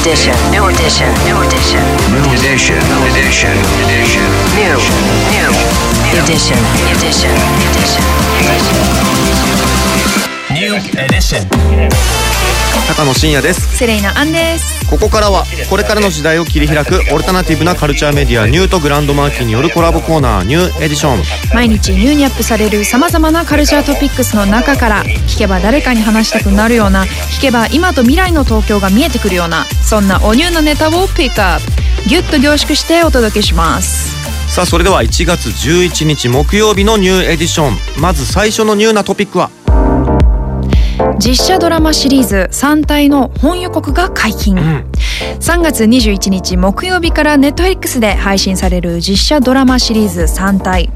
edition. New edition. New edition. New edition. New edition. Edition. New. New. Edition. Edition. New edition. 高野真也です。 Celeina Ann です。ここからはこれからの時代を切り開くオルタナティブなカルチャーメディア NiEW と GRAND MARQUEE によるコラボコーナー NiEW EDITION。毎日 NiEW にアップされるさまざまなカルチャートピックスの中から聞けば誰かに話したくなるような聞けば今と未来の東京が見えてくるようなそんなおニューなネタをピックアップギュッと凝縮してお届けします。さあそれでは1月11日木曜日のニューエディション。まず最初のニューなトピックは実写ドラマシリーズ3体の本予告が解禁、3月21日木曜日からネットフリックスで配信される実写ドラマシリーズ3体。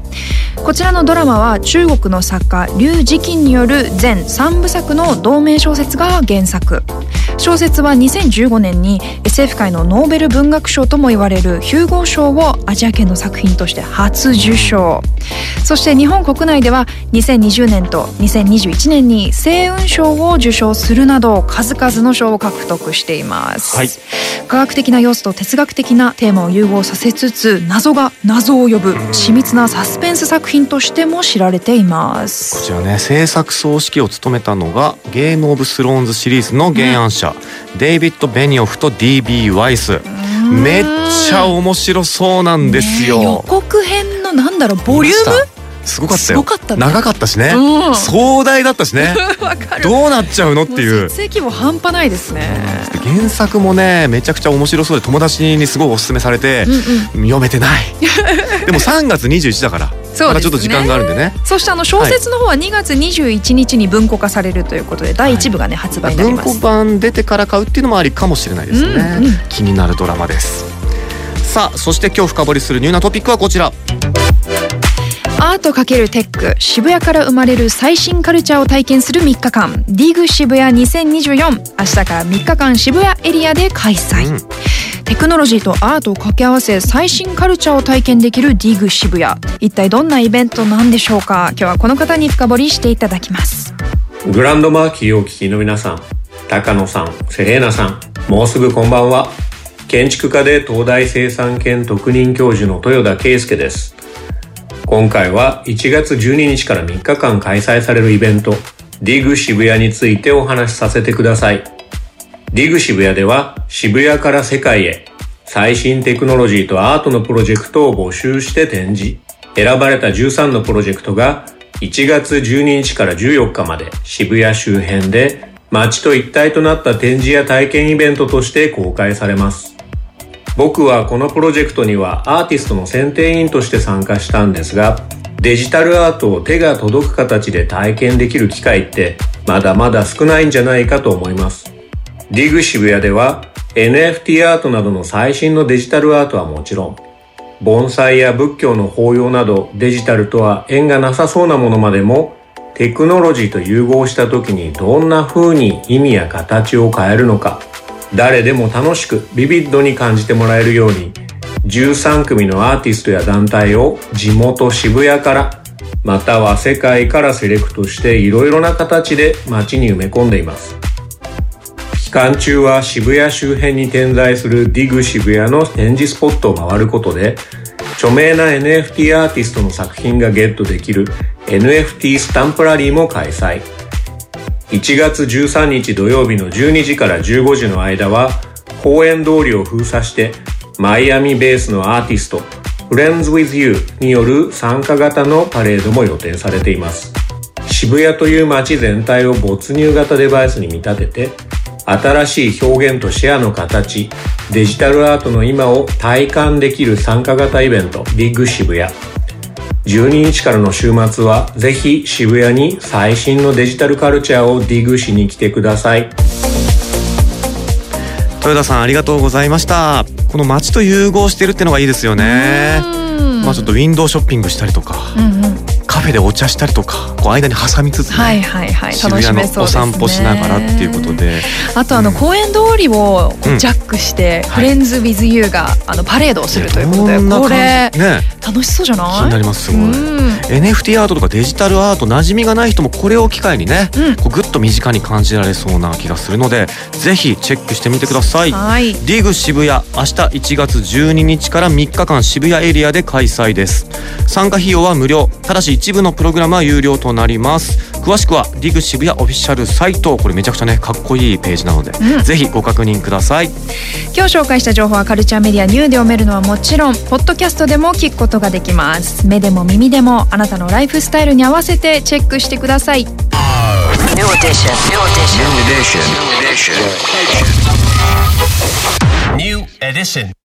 こちらのドラマは中国の作家劉慈欣による全3部作の同名小説が原作。小説は2015年に SF 界のノーベル文学賞とも言われるヒューゴー賞をアジア圏の作品として初受賞そして日本国内では2020年と2021年に星雲賞を受賞するなど数々の賞を獲得しています、はい。科学的な要素と哲学的なテーマを融合させつつ謎が謎を呼ぶ緻密なサスペンス作品としても知られています。こちらね制作総指揮を務めたのがゲームオブスローンズシリーズの原案者、デイビッド・ベニオフと DB・ ワイスめっちゃ面白そうなんですよ、ね予告編のなんだろうボリューム？すごかったよ。長かったしね、うん。壮大だったしね。わかる。どうなっちゃうのっていう。もう設定規模半端ないですね。原作もねめちゃくちゃ面白そうで友達にすごいおすすめされて、読めてない。でも3月21だからそうね。まだちょっと時間があるんでね。そしてあの小説の方は2月21日に文庫化されるということで第1部がね発売になり文庫ます版出てから買うっていうのもありかもしれないですね、うんうん。気になるドラマです。さあそして今日深掘りするニューなトピックはこちらアート×テック渋谷から生まれる最新カルチャーを体験する3日間。DIG 渋谷2024明日から3日間渋谷エリアで開催、うん。テクノロジーとアートを掛け合わせ最新カルチャーを体験できる DIG 渋谷。一体どんなイベントなんでしょうか？今日はこの方に深掘りしていただきます。グランドマーキーをお聞きの皆さん、高野さん、セレーナさん、もうすぐこんばんは。建築家で東大生産研特任教授の豊田圭介です。今回は1月12日から3日間開催されるイベント、ディグ渋谷についてお話しさせてください。ディグ渋谷では渋谷から世界へ最新テクノロジーとアートのプロジェクトを募集して展示。選ばれた13のプロジェクトが1月12日から14日まで渋谷周辺で街と一体となった展示や体験イベントとして公開されます。僕はこのプロジェクトにはアーティストの選定員として参加したんですが、デジタルアートを手が届く形で体験できる機会ってまだまだ少ないんじゃないかと思います。ディグ渋谷では NFT アートなどの最新のデジタルアートはもちろん、盆栽や仏教の法要などデジタルとは縁がなさそうなものまでもテクノロジーと融合した時にどんな風に意味や形を変えるのか誰でも楽しくビビッドに感じてもらえるように13組のアーティストや団体を地元渋谷からまたは世界からセレクトしていろいろな形で街に埋め込んでいます。期間中は渋谷周辺に点在するディグ渋谷の展示スポットを回ることで著名な NFT アーティストの作品がゲットできる NFT スタンプラリーも開催。1月13日土曜日の12時から15時の間は公園通りを封鎖してマイアミベースのアーティスト Friends with You による参加型のパレードも予定されています。渋谷という街全体を没入型デバイスに見立てて新しい表現とシェアの形デジタルアートの今を体感できる参加型イベントビッグ渋谷。12日からの週末はぜひ渋谷に最新のデジタルカルチャーをディグしに来てください。豊田さんありがとうございました。この街と融合してるってのがいいですよね。まあちょっとウィンドウショッピングしたりとか。うんうんフェでお茶したりとかこう間に挟みつつね、はいはいはい渋谷のお散歩しながらっていうことで。あとあのうん。公園通りをジャックして、はい。 FriendsWithYou があのパレードをするということでこれね。楽しそうじゃない？気になりますすごい、うん。NFT アートとかデジタルアート馴染みがない人もこれを機会にね、うん。こうぐっと身近に感じられそうな気がするのでぜひチェックしてみてください。はい。 DIG SHIBUYA 明日1月12日から3日間渋谷エリアで開催です。参加費用は無料。ただし一部のプログラムは有料となります。詳しくは DIG SHIBUYA オフィシャルサイトこれめちゃくちゃねかっこいいページなので、うん。ぜひご確認ください。今日紹介した情報はカルチャーメディアニューで読めるのはもちろんポッドキャストでも聞くことができます。目でも耳でもあなたのライフスタイルに合わせてチェックしてください